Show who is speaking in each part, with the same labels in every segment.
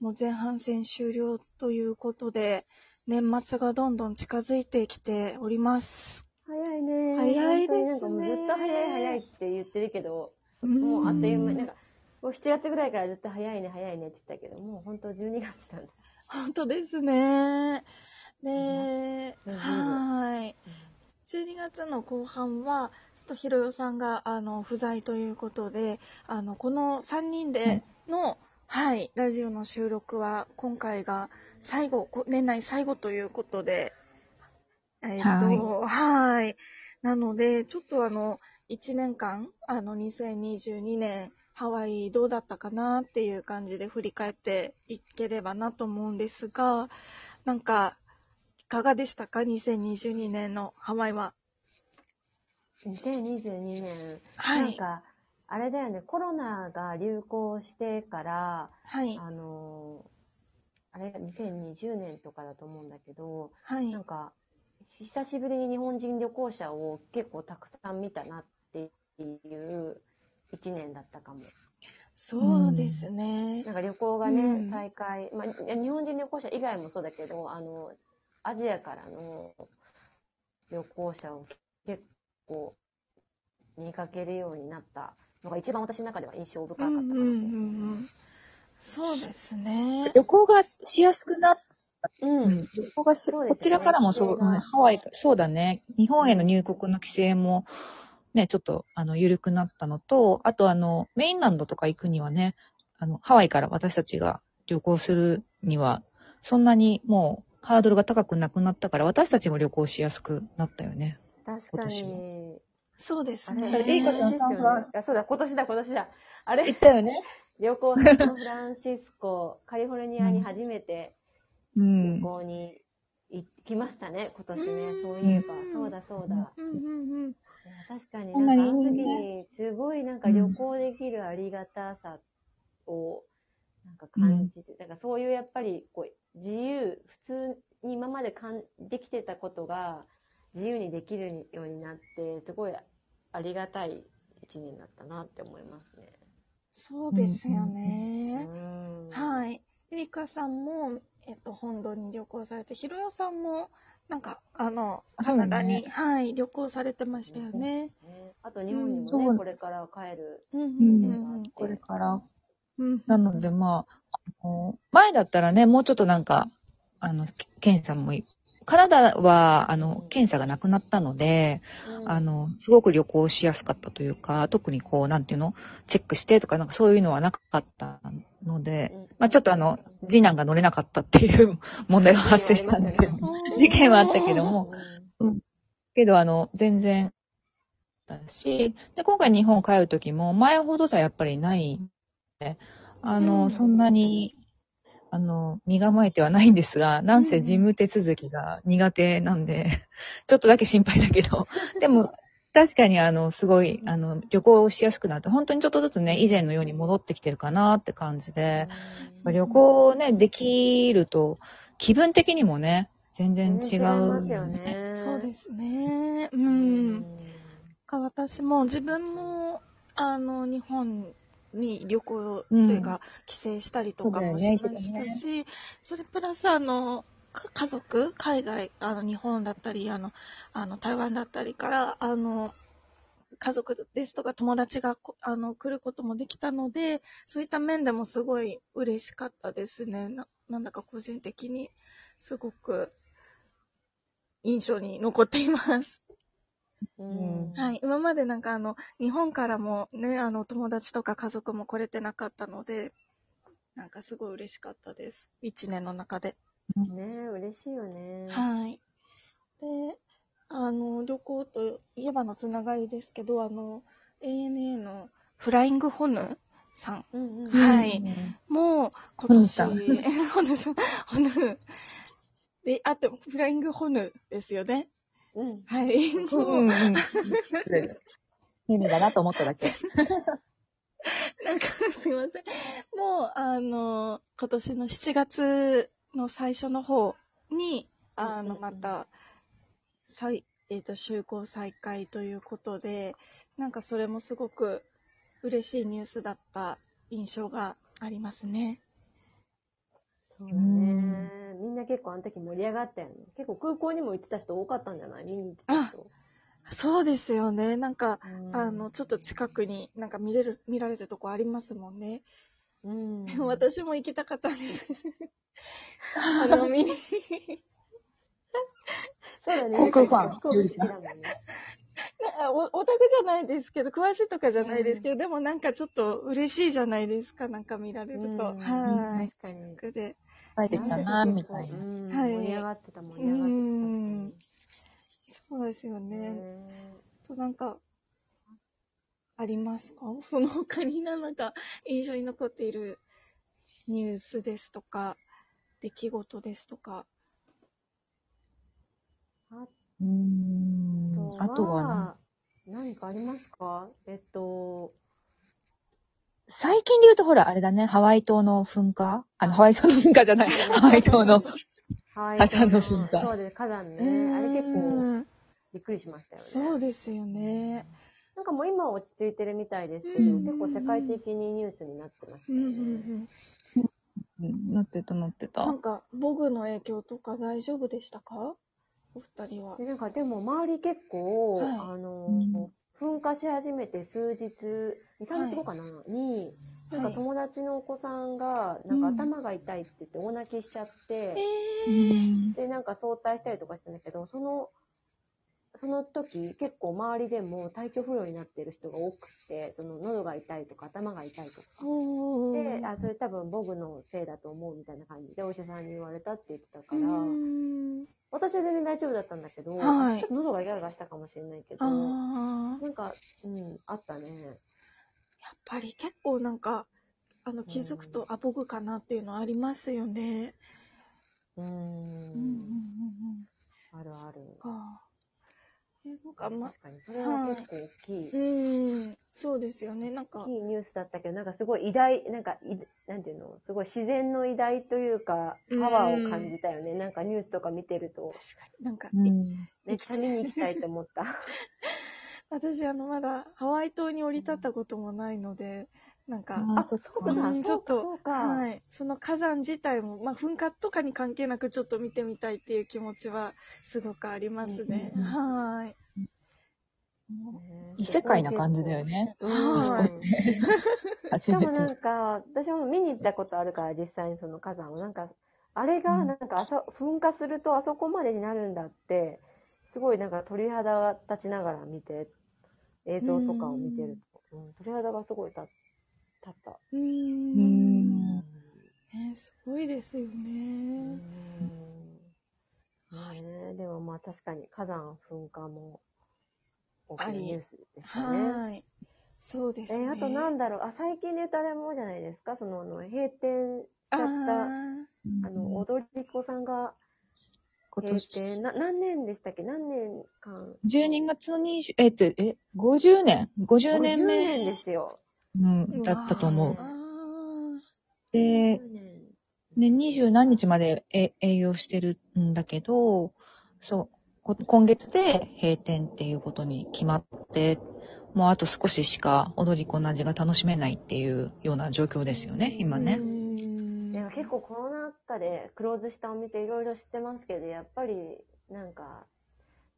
Speaker 1: もう前半戦終了ということで、年末がどんどん近づいてきております。
Speaker 2: 早いね。
Speaker 1: 早いですね
Speaker 2: もうずっと早い早いって言ってるけど、
Speaker 1: も
Speaker 2: もうあっという間に、なんか、もう7月ぐらいからずっと早いね早いねって言ってたけど、もう本当12月なんだ。
Speaker 1: 本当ですね。で、
Speaker 2: うん
Speaker 1: はーい。12月の後半は、ちょっとひろよさんが、あの、不在ということで、あの、この3人での、はい、ラジオの収録は、今回が最後、こ年内最後ということで、えっ、と、はーい。なので、ちょっとあの、1年間、あの、2022年、ハワイどうだったかなっていう感じで振り返っていければなと思うんですが、なんか、いかがでしたか ?2022 年のハワイは。
Speaker 2: 2022年、
Speaker 1: はい。
Speaker 2: なんか、あれだよね、コロナが流行してから、
Speaker 1: はい。
Speaker 2: あのーあれ、2020年とかだと思うんだけど、
Speaker 1: はい
Speaker 2: なん。か、久しぶりに日本人旅行者を結構たくさん見たなっていう一年だったかも。
Speaker 1: そうですね。
Speaker 2: なんか旅行がね、
Speaker 1: うん
Speaker 2: 再開、まあ、日本人旅行者以外もそうだけど、あの、アジアからの旅行者を結構見かけるようになったのが一番私の中では印象深かったかなと。
Speaker 1: うんうんうんうん。そうですね。
Speaker 3: 旅行がしやすくなっ
Speaker 2: うん。
Speaker 3: 旅行がし、
Speaker 2: ね
Speaker 3: こちらからもそう、
Speaker 2: 規制が
Speaker 3: うんハワイ、そうだね。日本への入国の規制も、ね、ちょっと、あの、緩くなったのと、あとあの、メインランドとか行くにはね、あの、ハワイから私たちが旅行するには、そんなにもう、ハードルが高くなくなったから、私たちも旅行しやすくなったよね。
Speaker 2: 確かに。
Speaker 1: そうです
Speaker 2: あれ、
Speaker 1: ね。
Speaker 3: エイカちゃん
Speaker 2: ですよね
Speaker 3: サンフラン
Speaker 2: あそうだ、今年だ、今年だ。あれ？
Speaker 3: 行ったよね。
Speaker 2: 旅行、サンフランシスコ、カリフォルニアに初めて
Speaker 3: う
Speaker 2: 旅
Speaker 3: ん。
Speaker 2: 行に行きましたね、今年ね。
Speaker 1: うん
Speaker 2: そういえば。そうだ、そうだ。
Speaker 1: うんうんうん。
Speaker 2: いや確かに
Speaker 3: こんなん
Speaker 2: かあの時にすごいなんか旅行できるありがたさをなんか感じて、だからそういうやっぱりこう自由、普通に今までかんできてたことが自由にできるようになって、すごいありがたい一年だったなって思いますね。
Speaker 1: そうですよ
Speaker 2: う
Speaker 1: ね。
Speaker 2: ん。
Speaker 1: はい。エリカさんも、えっと、本土に旅行されて、ひろよさんも、なんか、あの、カナダに、はい、旅行されてましたよね。
Speaker 2: ねあと日本にもね、
Speaker 3: うん
Speaker 2: これから帰る。
Speaker 1: うんうん
Speaker 3: う
Speaker 1: うんん
Speaker 3: これから。
Speaker 1: うん。
Speaker 3: なので、まあ、あの前だったらね、もうちょっとなんか、あの、け検査もい、カナダは、あの、検査がなくなったので、
Speaker 2: うん。
Speaker 3: あの、すごく旅行しやすかったというか、特にこう、なんていうの、チェックしてとか、なんかそういうのはなかったので、
Speaker 2: うん。
Speaker 3: まあちょっとあの、次男が乗れなかったっていう問題は発生したんだけど、事件はあったけども、けどあの、全然、だし、で、今回日本帰るときも、前ほどじゃやっぱりない、ね、あの、
Speaker 1: うん。
Speaker 3: そんなに、あの、身構えてはないんですが、なんせ事務手続きが苦手なんで、ちょっとだけ心配だけど、でも、確かにあの、すごい、あの、旅行しやすくなって、本当にちょっとずつね、以前のように戻ってきてるかなって感じで、
Speaker 2: うん
Speaker 3: 旅行ね、できると、気分的にもね、全然違
Speaker 2: 全然違いますよ
Speaker 3: う。
Speaker 2: ね。
Speaker 1: そうですね。う。
Speaker 2: うん
Speaker 1: か私も、自分も、あの、日本に旅行っていうか、帰省したりとかもしましたし、それプラス、あの、か家族、海外、あの、日本だったり、あの、あの、台湾だったりから、あの、家族ですとか友達がこあの来ることもできたので、そういった面でもすごい嬉しかったですね。ななんだか個人的にすごく印象に残っています。
Speaker 2: うん
Speaker 1: はい。今までなんかあの、日本からもね、あの、友達とか家族も来れてなかったので、なんかすごい嬉しかったです。一年の中で。
Speaker 2: ねえ嬉しいよね。
Speaker 1: はい。で、あの、旅行といえばのつながりですけど、あの、ANA のフライングホヌさん
Speaker 2: うんうん
Speaker 1: はい
Speaker 3: うん
Speaker 1: もう、今今年。
Speaker 3: ホヌ
Speaker 1: さん、ホヌ。で、あと、フライングホヌですよね。
Speaker 2: うん。
Speaker 1: はい。
Speaker 3: うん
Speaker 1: もう、
Speaker 3: うんうん。意味だなと思っただけ。
Speaker 1: なんか、すいません。もう、あの、今年の7月の最初の方に、あの、
Speaker 2: うんうんうん
Speaker 1: また、再、えっ、と、就航再開ということで、なんかそれもすごく嬉しいニュースだった印象がありますね。
Speaker 2: そうだね。な結構あの時盛り上がったよね。結構空港にも行ってた人多かったんじゃない？見に行ってた人。
Speaker 1: そうですよね。なんか、
Speaker 2: うん
Speaker 1: あの、ちょっと近くになんか見れる、見られるとこありますもんね。
Speaker 2: うん。
Speaker 1: 私も行きたかったんです。あの、見に。
Speaker 2: そうだね。
Speaker 3: 航空ファン
Speaker 2: 飛行機好きだもんね。
Speaker 1: なおオタクじゃないですけど、詳しいとかじゃないですけど、でもなんかちょっと嬉しいじゃないですか、なんか見られると。
Speaker 2: うん
Speaker 1: はい。
Speaker 2: 確かに
Speaker 1: 近くで。
Speaker 3: 書いてきたな、みたいな。
Speaker 2: うん
Speaker 1: はい
Speaker 2: 盛り上がってた、盛り上がってた。
Speaker 1: うんそうですよね。
Speaker 2: ね
Speaker 1: となんか、ありますか？その他になんか印象に残っているニュースですとか、出来事ですとか。
Speaker 2: あ
Speaker 3: うーん。あとはね、
Speaker 2: 何かありますか？えっと、
Speaker 3: 最近で言うとほら、あれだね、ハワイ島の噴火？あの、ハワイ島の噴火じゃない、ハワイ島の。
Speaker 2: はい
Speaker 3: 火山の噴火
Speaker 2: そうです、火山ね。あれ結構
Speaker 1: うん
Speaker 2: びっくりしましたよね。
Speaker 1: そうですよね。
Speaker 2: なんかもう今は落ち着いてるみたいですけど、
Speaker 1: うん
Speaker 2: 結構世界的にニュースになってました
Speaker 1: うんう
Speaker 2: よね。
Speaker 1: ん
Speaker 3: うんなってた、なって
Speaker 1: うん。
Speaker 3: た
Speaker 1: な。んか、ボグの影響とか大丈夫でしたか？お二人は
Speaker 2: で。なんかでも周り結構、
Speaker 1: はい
Speaker 2: あの、
Speaker 3: うん
Speaker 2: 噴火し始めて数日、2、3日後かな、に、なんか
Speaker 1: はい。
Speaker 2: 友達のお子さんが、なんか
Speaker 1: うん。
Speaker 2: 頭が痛いって言って大泣きしちゃって、で、なんか早退したりとかしたんだけど、その、その時結構周りでも体調不良になってる人が多くて、その喉が痛いとか頭が痛いとか。で、あ、それ多分ボグのせいだと思うみたいな感じでお医者さんに言われたって言ってたから、私は全然大丈夫だったんだけど、
Speaker 1: はい
Speaker 2: ちょっと喉がイガイガしたかもしれないけど、なんか、うん、あったね。
Speaker 1: やっぱり結構なんか、あの、気づくと、あ、ボグかなっていうのありますよね。
Speaker 2: うーん。
Speaker 1: うんうんうんうん。
Speaker 2: あるある。
Speaker 1: か。え、なんか、ま、
Speaker 2: 確かに、それは結構大きい。
Speaker 1: うん、そうですよね。なんか
Speaker 2: 大き、いニュースだったけど、なんかすごい偉大、なんかい、なんていうの、すごい自然の偉大というか、
Speaker 1: うん
Speaker 2: パワーを感じたよね。なんかニュースとか見てると、
Speaker 1: 確かになんか、
Speaker 3: うん
Speaker 1: い
Speaker 2: めっちゃ見に行きたいと思った。
Speaker 1: 私、あの、まだハワイ島に降り立ったこともないので、なんか、
Speaker 3: あそっか
Speaker 1: ちょっと
Speaker 2: そうか。
Speaker 1: はい。その火山自体も、まあ、噴火とかに関係なくちょっと見てみたいっていう気持ちはすごくありますね。
Speaker 3: うんうんうん
Speaker 1: はい。も
Speaker 3: 異世界な感じだよね。
Speaker 2: うん。
Speaker 1: はい
Speaker 3: 初めて。
Speaker 2: しかもなんか、私も見に行ったことあるから、実際にその火山を。なんか、あれが、なんかあそ、噴火するとあそこまでになるんだって、すごいなんか鳥肌が立ちながら見て、映像とかを見てると、うん、鳥肌がすごい立立った。
Speaker 1: うー。
Speaker 3: うんん。
Speaker 1: ね、すごいですよ
Speaker 2: う
Speaker 1: ね。
Speaker 2: んねえでもまあ確かに火山噴火も大きなニュースでしたね。
Speaker 1: はい。そうですね。
Speaker 2: えーあとなんだろう、あ、最近で言うとあれもじゃないですか、その、あの閉店しちゃった、あ
Speaker 1: あ
Speaker 2: の、踊り子さんが閉
Speaker 3: 今年、
Speaker 2: 店、な、何年でしたっけ？何年間
Speaker 3: ？12月の20、えっと、え、50年 ?50 年
Speaker 2: ?50
Speaker 3: 目
Speaker 2: 年ですよ。
Speaker 3: うん、
Speaker 1: ー
Speaker 3: だったと思うで、
Speaker 2: 50年。
Speaker 3: で、二十何日までえ営業してるんだけど、そう、こ今月で閉店っていうことに決まって、もうあと少ししか踊り子の味が楽しめないっていうような状況ですよね、今
Speaker 1: う
Speaker 3: ね。
Speaker 1: ん
Speaker 2: でも結構コロナ禍でクローズしたお店いろいろ知ってますけど、やっぱりなんか、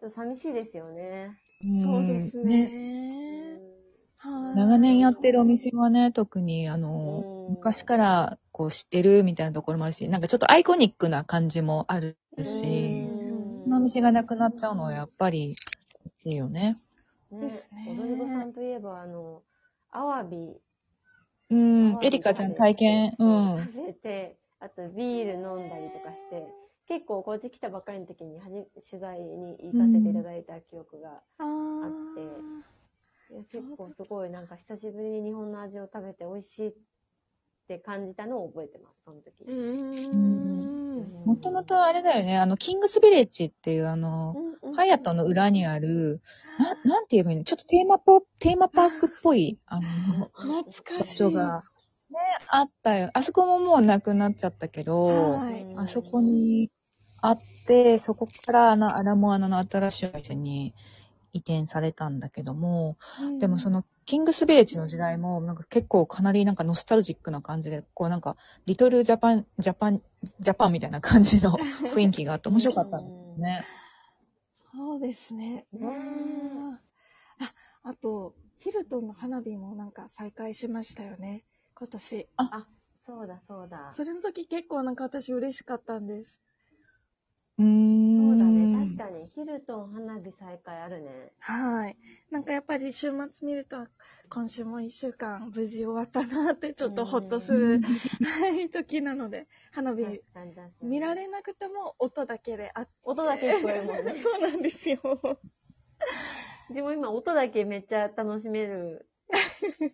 Speaker 2: ちょっと寂しいですよね。
Speaker 1: そうです
Speaker 3: うん
Speaker 1: ね。はい。
Speaker 3: 長年やってるお店はね、特にあの、
Speaker 2: うん。
Speaker 3: 昔からこう知ってるみたいなところもあるし、なんかちょっとアイコニックな感じもあるし、
Speaker 1: うん。
Speaker 3: そのお店がなくなっちゃうのはやっぱり、いいよね。
Speaker 2: ね。
Speaker 1: ですね。
Speaker 2: 踊り子さんといえば、あの、アワビ。
Speaker 3: うん、エリカちゃん体験、うん。
Speaker 2: 食べて、あとビール飲んだりとかして、結構こっち来たばっかりの時にはじ取材に行かせていただいた記憶が、
Speaker 1: あ
Speaker 2: あっていや結構すごいなんか久しぶりに日本の味を食べて美味しいっって感じたのを覚えてます、その時。
Speaker 1: うーん。
Speaker 3: もともとあれだよね、あの、キングスビレッジっていうあの、
Speaker 2: うんうん
Speaker 3: ハヤトの裏にある、な、なんて言えばいいの？ちょっとテーマポ、テーマパークっぽい、あの、
Speaker 1: 懐か
Speaker 3: 場
Speaker 1: しい。
Speaker 3: 所が、ね、あったよ。あそこももうなくなっちゃったけど、
Speaker 1: はい
Speaker 3: あそこにあって、そこからあの、アラモアナの新しいお店に移転されたんだけども、
Speaker 1: うん
Speaker 3: でもその、キングスビレッジの時代も、なんか結構かなりなんかノスタルジックな感じで、こうなんか、リトルジャパン、ジャパン、ジャパンみたいな感じの 雰囲気があって面白かったんだよね。
Speaker 1: そうですね。
Speaker 2: ね
Speaker 1: うんあ、あと、ヒルトンの花火もなんか再開しましたよね。今年。
Speaker 2: そうだ、そうだ。
Speaker 1: それの時結構なんか私嬉しかったんです。
Speaker 3: うーん。
Speaker 2: 確かに。ヒルトン花火再開あるね。
Speaker 1: はい。なんかやっぱり週末見ると、今週も一週間無事終わったなってちょっとホッとする、はい、時なので、花火。見られなくても音だけであって。
Speaker 2: 音だけ聞こえるもんね。
Speaker 1: そうなんですよ。
Speaker 2: でも今音だけめっちゃ楽しめる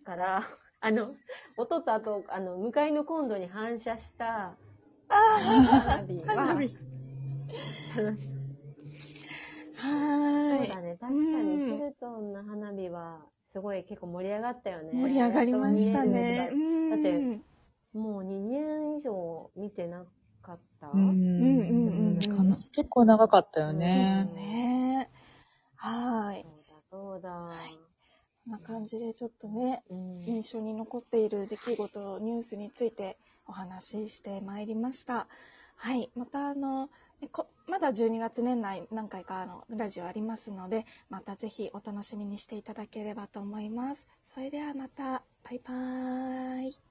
Speaker 2: から、あの、音とあと、あの、向かいのコンロに反射した
Speaker 1: あ
Speaker 2: 花火は
Speaker 1: あ、花火。
Speaker 2: 楽しい。
Speaker 1: はーい。
Speaker 2: そうだね、確か
Speaker 1: うん
Speaker 2: にヒルトンの花火は、すごい結構盛り上がったよね。
Speaker 1: 盛り上がりましたね。
Speaker 2: だってもう2年以上見てなかった？
Speaker 3: うん
Speaker 1: うんうん
Speaker 3: 結構長かったよ
Speaker 1: です
Speaker 3: ね。
Speaker 1: ね。はい。
Speaker 2: そうだ、そうだ。
Speaker 1: そんな感じでちょっとね、
Speaker 2: うん
Speaker 1: 印象に残っている出来事、ニュースについてお話ししてまいりました。はい。また、あの、こまだ12月年内何回かのラジオありますので、またぜひお楽しみにしていただければと思います。それではまた、バイバーイ。